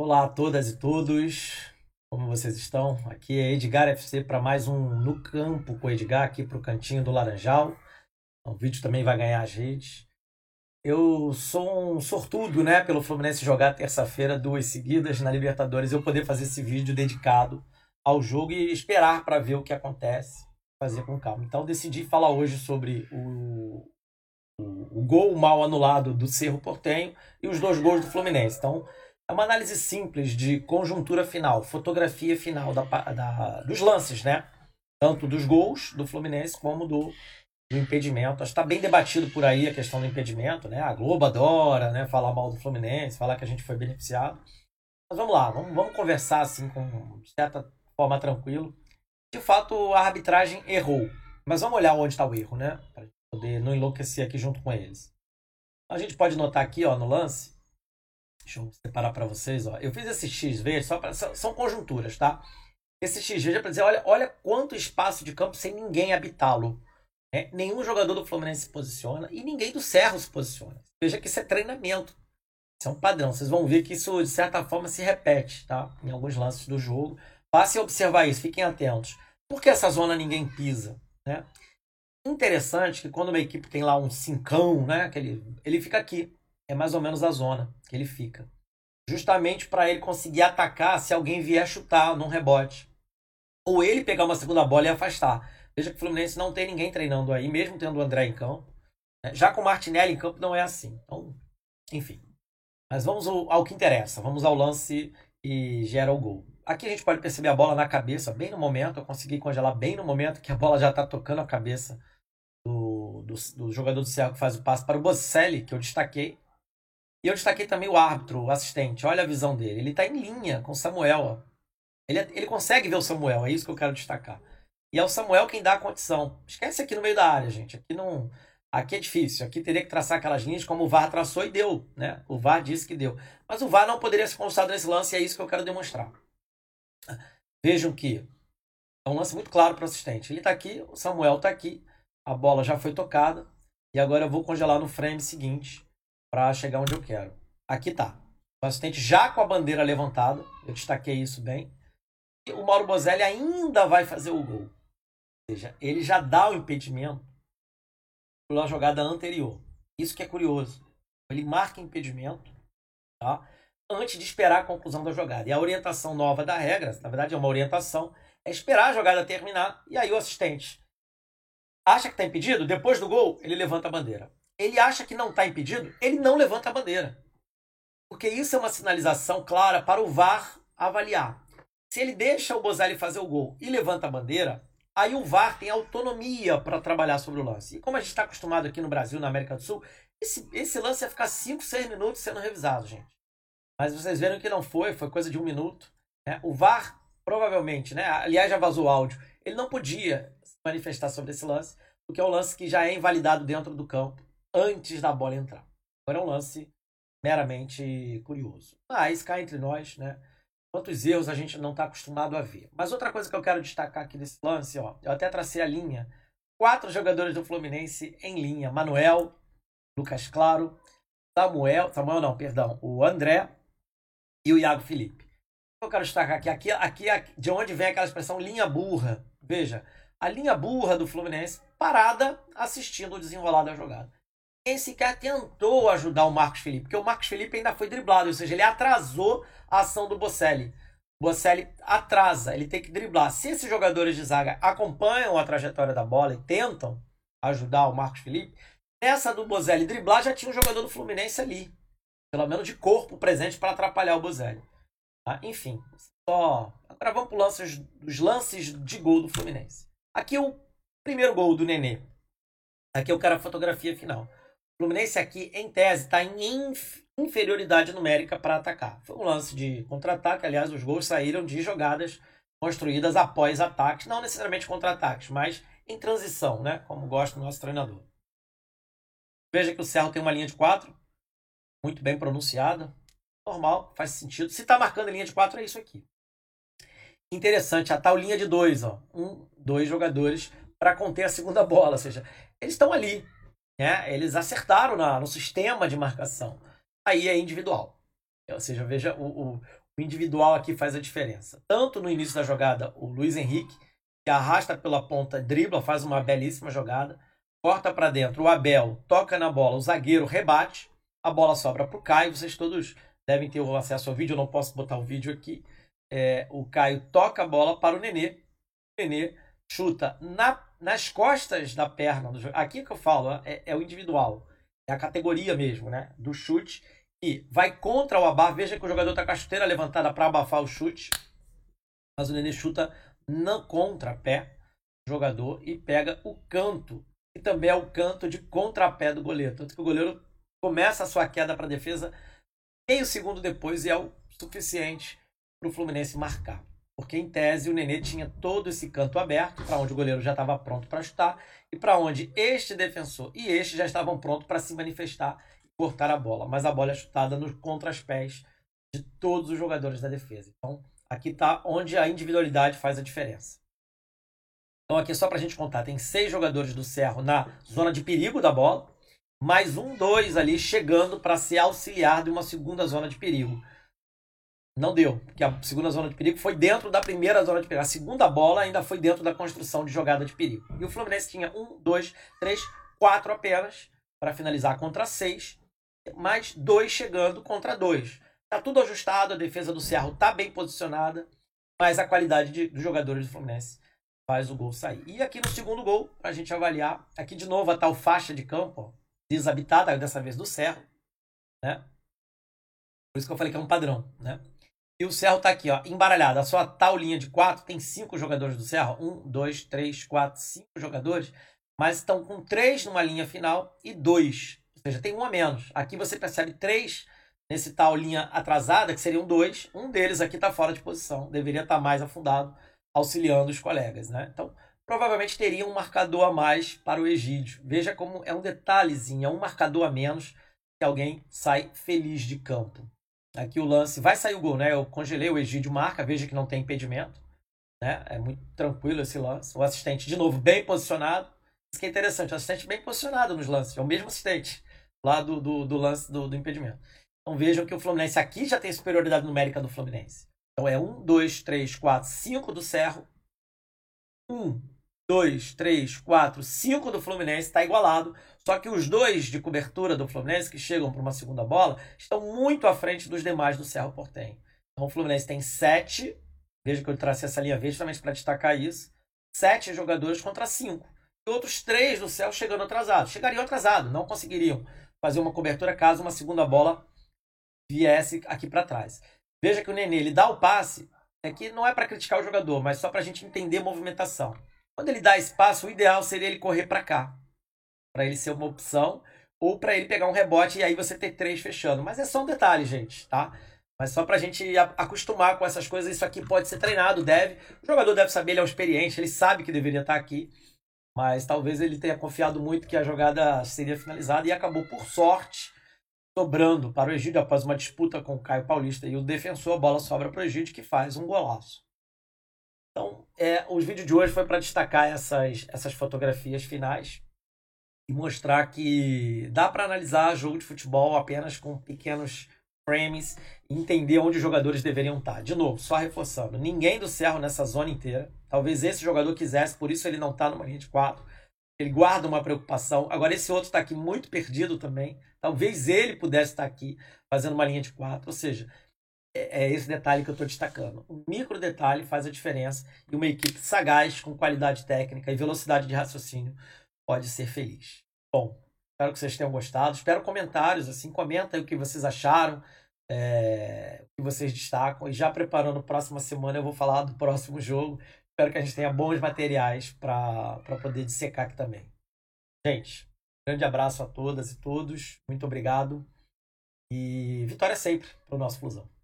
Olá a todas e todos, como vocês estão? Aqui é Edgar FC para mais um No Campo com Edgar, aqui para o cantinho do Laranjal. O vídeo também vai ganhar as redes. Eu sou um sortudo, né, pelo Fluminense jogar terça-feira duas seguidas na Libertadores, eu poder fazer esse vídeo dedicado ao jogo e esperar para ver o que acontece, fazer com calma. Então decidi falar hoje sobre o, o, o gol mal anulado do Cerro Portenho e os dois gols do Fluminense. Então é uma análise simples de conjuntura final, fotografia final da, da, dos lances, né? Tanto dos gols do Fluminense como do, do impedimento. Acho que está bem debatido por aí a questão do impedimento, né? A Globo adora né, falar mal do Fluminense, falar que a gente foi beneficiado. Mas vamos lá, vamos, vamos conversar assim com certa forma tranquilo. De fato, a arbitragem errou. Mas vamos olhar onde está o erro, né? Para poder não enlouquecer aqui junto com eles. A gente pode notar aqui, ó, no lance, Deixa eu separar para vocês. Ó. Eu fiz esse X verde, só pra, são conjunturas, tá? Esse X é para dizer, olha, olha quanto espaço de campo sem ninguém habitá-lo. É, nenhum jogador do Fluminense se posiciona e ninguém do Cerro se posiciona. Veja que isso é treinamento. Isso é um padrão. Vocês vão ver que isso, de certa forma, se repete tá? em alguns lances do jogo. Passem a observar isso, fiquem atentos. Por que essa zona ninguém pisa? Né? Interessante que quando uma equipe tem lá um cincão, né? Aquele, ele fica aqui é mais ou menos a zona que ele fica. Justamente para ele conseguir atacar se alguém vier chutar num rebote. Ou ele pegar uma segunda bola e afastar. Veja que o Fluminense não tem ninguém treinando aí, mesmo tendo o André em campo. Né? Já com o Martinelli em campo não é assim. Então, enfim. Mas vamos ao, que interessa. Vamos ao lance que gera o gol. Aqui a gente pode perceber a bola na cabeça, bem no momento. Eu consegui congelar bem no momento que a bola já está tocando a cabeça do, do, do, jogador do Cerro que faz o passe para o Bocelli, que eu destaquei. E eu destaquei também o árbitro, o assistente. Olha a visão dele. Ele está em linha com Samuel. Ele, ele consegue ver o Samuel, é isso que eu quero destacar. E é o Samuel quem dá a condição. Esquece aqui no meio da área, gente. Aqui não. Aqui é difícil. Aqui teria que traçar aquelas linhas como o VAR traçou e deu. Né? O VAR disse que deu. Mas o VAR não poderia ser consultado nesse lance e é isso que eu quero demonstrar. Vejam que é um lance muito claro para o assistente. Ele está aqui, o Samuel está aqui, a bola já foi tocada. E agora eu vou congelar no frame seguinte para chegar onde eu quero. Aqui tá. O assistente já com a bandeira levantada, eu destaquei isso bem. E o Mauro Bozelli ainda vai fazer o gol. Ou seja, ele já dá o impedimento pela jogada anterior. Isso que é curioso. Ele marca impedimento tá? antes de esperar a conclusão da jogada. E a orientação nova da regra, na verdade é uma orientação, é esperar a jogada terminar e aí o assistente acha que está impedido, depois do gol, ele levanta a bandeira ele acha que não está impedido, ele não levanta a bandeira. Porque isso é uma sinalização clara para o VAR avaliar. Se ele deixa o Bozelli fazer o gol e levanta a bandeira, aí o VAR tem autonomia para trabalhar sobre o lance. E como a gente está acostumado aqui no Brasil, na América do Sul, esse, esse lance ia ficar 5, 6 minutos sendo revisado, gente. Mas vocês viram que não foi, foi coisa de um minuto. Né? O VAR, provavelmente, né? aliás, já vazou o áudio, ele não podia se manifestar sobre esse lance, porque é um lance que já é invalidado dentro do campo antes da bola entrar. Agora é um lance meramente curioso. Mas cá entre nós, né? Quantos erros a gente não está acostumado a ver. Mas outra coisa que eu quero destacar aqui nesse lance, ó, eu até tracei a linha. Quatro jogadores do Fluminense em linha: Manuel, Lucas Claro, Samuel, Samuel não, perdão, o André e o Iago Felipe. Eu quero destacar aqui, aqui, aqui, aqui de onde vem aquela expressão linha burra. Veja, a linha burra do Fluminense parada assistindo o desenrolar da jogada ninguém sequer tentou ajudar o Marcos Felipe, porque o Marcos Felipe ainda foi driblado, ou seja, ele atrasou a ação do Bocelli. Bocelli atrasa, ele tem que driblar. Se esses jogadores de zaga acompanham a trajetória da bola e tentam ajudar o Marcos Felipe, nessa do Bozelli driblar já tinha um jogador do Fluminense ali, pelo menos de corpo presente para atrapalhar o Bozelli. Tá? Enfim, só. Agora vamos para lances, os lances de gol do Fluminense. Aqui o primeiro gol do Nenê. Aqui eu quero a fotografia final. Fluminense aqui, em tese, está em inferioridade numérica para atacar. Foi um lance de contra-ataque, aliás, os gols saíram de jogadas construídas após ataques, não necessariamente contra-ataques, mas em transição, né? Como gosta o nosso treinador. Veja que o Cerro tem uma linha de quatro, muito bem pronunciada, normal, faz sentido. Se está marcando linha de quatro, é isso aqui. Interessante, a tal linha de dois, ó, um, dois jogadores para conter a segunda bola, ou seja, eles estão ali, né? Eles acertaram na, no sistema de marcação. Aí é individual. Ou seja, veja, o, o, o individual aqui faz a diferença. Tanto no início da jogada, o Luiz Henrique, que arrasta pela ponta, dribla, faz uma belíssima jogada, corta para dentro, o Abel toca na bola, o zagueiro rebate, a bola sobra para o Caio. Vocês todos devem ter acesso ao vídeo, eu não posso botar o vídeo aqui. É, o Caio toca a bola para o Nenê. O Nenê chuta na, nas costas da perna Aqui que eu falo, é, é, o individual. É a categoria mesmo, né? Do chute. E vai contra o abafo. Veja que o jogador está com a chuteira levantada para abafar o chute. Mas o Nenê chuta não contra pé jogador e pega o canto. E também é o canto de contrapé do goleiro. Tanto que o goleiro começa a sua queda para a defesa meio segundo depois e é o suficiente para o Fluminense marcar. Porque, em tese, o Nenê tinha todo esse canto aberto, para onde o goleiro já estava pronto para chutar, e para onde este defensor e este já estavam prontos para se manifestar e cortar a bola. Mas a bola é chutada no, contra os pés de todos os jogadores da defesa. Então, aqui está onde a individualidade faz a diferença. Então, aqui só para a gente contar: tem seis jogadores do Cerro na zona de perigo da bola, mais um, dois ali chegando para se auxiliar de uma segunda zona de perigo. Não deu, porque a segunda zona de perigo foi dentro da primeira zona de perigo. A segunda bola ainda foi dentro da construção de jogada de perigo. E o Fluminense tinha um, dois, três, quatro apenas para finalizar contra seis, mais dois chegando contra dois. Tá tudo ajustado, a defesa do Cerro tá bem posicionada, mas a qualidade de, dos jogadores do Fluminense faz o gol sair. E aqui no segundo gol, para a gente avaliar, aqui de novo a tal faixa de campo, ó, desabitada, dessa vez do Cerro, né? Por isso que eu falei que é um padrão, né? E o Cerro tá aqui, ó, embaralhado. A sua tal linha de quatro tem cinco jogadores do Cerro. Um, dois, três, quatro, cinco jogadores. Mas estão com três numa linha final e dois. Ou seja, tem um a menos. Aqui você percebe três nesse tal linha atrasada, que seriam dois. Um deles aqui está fora de posição. Deveria estar tá mais afundado, auxiliando os colegas, né? Então, provavelmente teria um marcador a mais para o Egídio. Veja como é um detalhezinho, é um marcador a menos que alguém sai feliz de campo. Aqui o lance vai sair o gol, né? Eu congelei o Egídio marca, veja que não tem impedimento, né? É muito tranquilo esse lance. O assistente de novo bem posicionado. Isso que é interessante, o assistente bem posicionado nos lances, é o mesmo assistente lá do, do, do lance do, do, impedimento. Então vejam que o Fluminense aqui já tem superioridade numérica do Fluminense. Então é 1, 2, 3, 4, 5 do Cerro. 1, 2, 3, 4, 5 do Fluminense, está igualado. Só que os dois de cobertura do Fluminense, que chegam para uma segunda bola, estão muito à frente dos demais do Cerro Portenho. Então o Fluminense tem sete, veja que eu tracei essa linha verde justamente para destacar isso, sete jogadores contra cinco. E outros três do Cerro chegando atrasados. Chegariam atrasados, não conseguiriam fazer uma cobertura caso uma segunda bola viesse aqui para trás. Veja que o Nenê ele dá o passe, aqui não é para criticar o jogador, mas só para a gente entender a movimentação. Quando ele dá espaço, o ideal seria ele correr para cá para ele ser uma opção, ou para ele pegar um rebote e aí você ter três fechando. Mas é só um detalhe, gente, tá? Mas só para a gente acostumar com essas coisas, isso aqui pode ser treinado, deve. O jogador deve saber, ele é um experiente, ele sabe que deveria estar aqui. Mas talvez ele tenha confiado muito que a jogada seria finalizada e acabou, por sorte, sobrando para o Egídio após uma disputa com o Caio Paulista. E o defensor, a bola sobra para o Egídio, que faz um golaço. Então, é, os vídeos de hoje foi para destacar essas, essas fotografias finais e mostrar que dá para analisar jogo de futebol apenas com pequenos frames e entender onde os jogadores deveriam estar. De novo, só reforçando, ninguém do Cerro nessa zona inteira. Talvez esse jogador quisesse, por isso ele não está numa linha de quatro. Ele guarda uma preocupação. Agora, esse outro está aqui muito perdido também. Talvez ele pudesse estar aqui fazendo uma linha de quatro. Ou seja, é esse detalhe que eu estou destacando. Um micro detalhe faz a diferença e uma equipe sagaz, com qualidade técnica e velocidade de raciocínio, pode ser feliz. Bom, espero que vocês tenham gostado. Espero comentários, assim, comenta o que vocês acharam, é, o que vocês destacam. E já preparando a próxima semana, eu vou falar do próximo jogo. Espero que a gente tenha bons materiais para poder dissecar aqui também. Gente, grande abraço a todas e todos. Muito obrigado. E vitória sempre para o nosso Flusão.